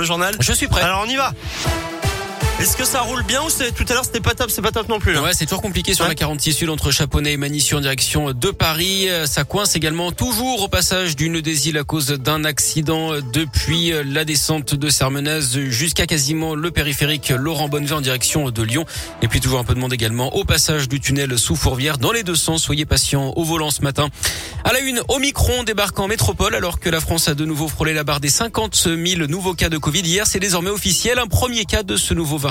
Le journal Je suis prêt. Alors on y va est-ce que ça roule bien ou c'est tout à l'heure c'était pas top, c'est pas top non plus Ouais, c'est toujours compliqué sur la 46 sud entre Chaponnet et Manissu en direction de Paris. Ça coince également toujours au passage d'une des îles à cause d'un accident depuis la descente de Sermenaz jusqu'à quasiment le périphérique Laurent Bonnevet en direction de Lyon. Et puis toujours un peu de monde également au passage du tunnel sous Fourvière dans les deux sens. Soyez patients au volant ce matin. À la une, Omicron débarque en métropole alors que la France a de nouveau frôlé la barre des 50 000 nouveaux cas de Covid. Hier, c'est désormais officiel. Un premier cas de ce nouveau variant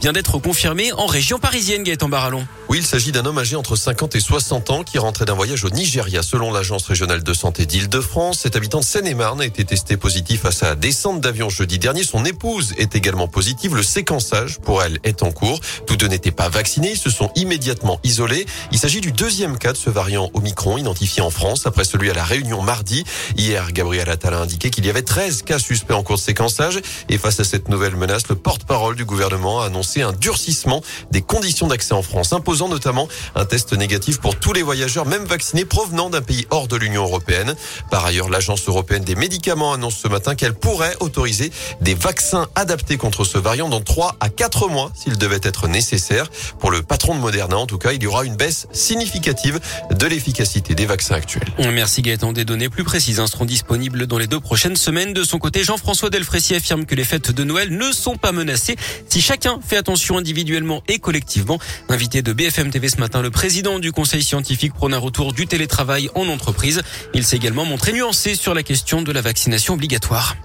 vient d'être confirmé en région parisienne, Gaëtan Barallon. Oui, il s'agit d'un homme âgé entre 50 et 60 ans qui rentrait d'un voyage au Nigeria. Selon l'agence régionale de santé d'Île-de-France, cet habitant de Seine-et-Marne a été testé positif à sa descente d'avion jeudi dernier. Son épouse est également positive. Le séquençage pour elle est en cours. Tous deux n'étaient pas vaccinés. Ils se sont immédiatement isolés. Il s'agit du deuxième cas de ce variant Omicron identifié en France après celui à la Réunion mardi. Hier, Gabriel Attal a indiqué qu'il y avait 13 cas suspects en cours de séquençage. Et face à cette nouvelle menace, le porte-parole du gouvernement a annoncé un durcissement des conditions d'accès en France, imposant notamment un test négatif pour tous les voyageurs, même vaccinés, provenant d'un pays hors de l'Union européenne. Par ailleurs, l'Agence européenne des médicaments annonce ce matin qu'elle pourrait autoriser des vaccins adaptés contre ce variant dans 3 à 4 mois s'il devait être nécessaire. Pour le patron de Moderna, en tout cas, il y aura une baisse significative de l'efficacité des vaccins actuels. Merci Gaëtan. Des données plus précises hein, seront disponibles dans les deux prochaines semaines. De son côté, Jean-François Delfrécy affirme que les fêtes de Noël ne sont pas menacées si chacun fait attention individuellement et collectivement. Invité de BFM TV ce matin, le président du conseil scientifique prône un retour du télétravail en entreprise. Il s'est également montré nuancé sur la question de la vaccination obligatoire.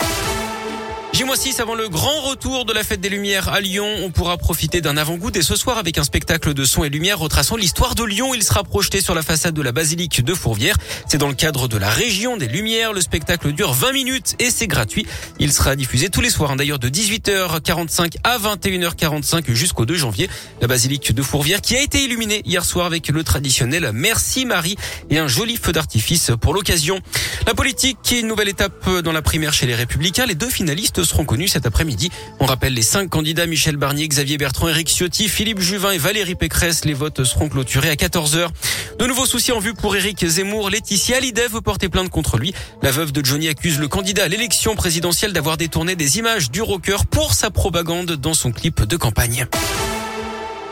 J-6 avant le grand retour de la fête des Lumières à Lyon. On pourra profiter d'un avant-goût dès ce soir avec un spectacle de son et lumière retraçant l'histoire de Lyon. Il sera projeté sur la façade de la basilique de Fourvière. C'est dans le cadre de la région des Lumières. Le spectacle dure 20 minutes et c'est gratuit. Il sera diffusé tous les soirs, hein, d'ailleurs de 18h45 à 21h45 jusqu'au 2 janvier. La basilique de Fourvière qui a été illuminée hier soir avec le traditionnel Merci Marie et un joli feu d'artifice pour l'occasion. La politique qui est une nouvelle étape dans la primaire chez les Républicains. Les deux finalistes seront connus cet après-midi. On rappelle les cinq candidats Michel Barnier, Xavier Bertrand, Eric Ciotti, Philippe Juvin et Valérie Pécresse. Les votes seront clôturés à 14h. De nouveaux soucis en vue pour Eric Zemmour. Laetitia Hallyday veut porter plainte contre lui. La veuve de Johnny accuse le candidat à l'élection présidentielle d'avoir détourné des images du rocker pour sa propagande dans son clip de campagne.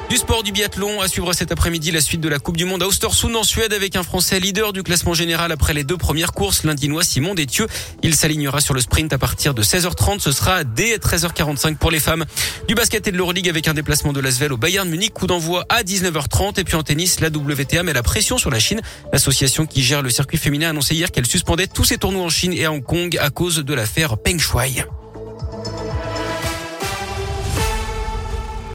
Du sport du biathlon à suivre cet après-midi la suite de la Coupe du Monde à Ostersund en Suède avec un Français leader du classement général après les deux premières courses, l'Indinois Simon Détieux. Il s'alignera sur le sprint à partir de 16h30. Ce sera dès 13h45 pour les femmes. Du basket et de l'Euroleague avec un déplacement de l'Asvel au Bayern Munich. Coup d'envoi à 19h30. Et puis en tennis, la WTA met la pression sur la Chine. L'association qui gère le circuit féminin a annoncé hier qu'elle suspendait tous ses tournois en Chine et Hong Kong à cause de l'affaire Peng Shuai.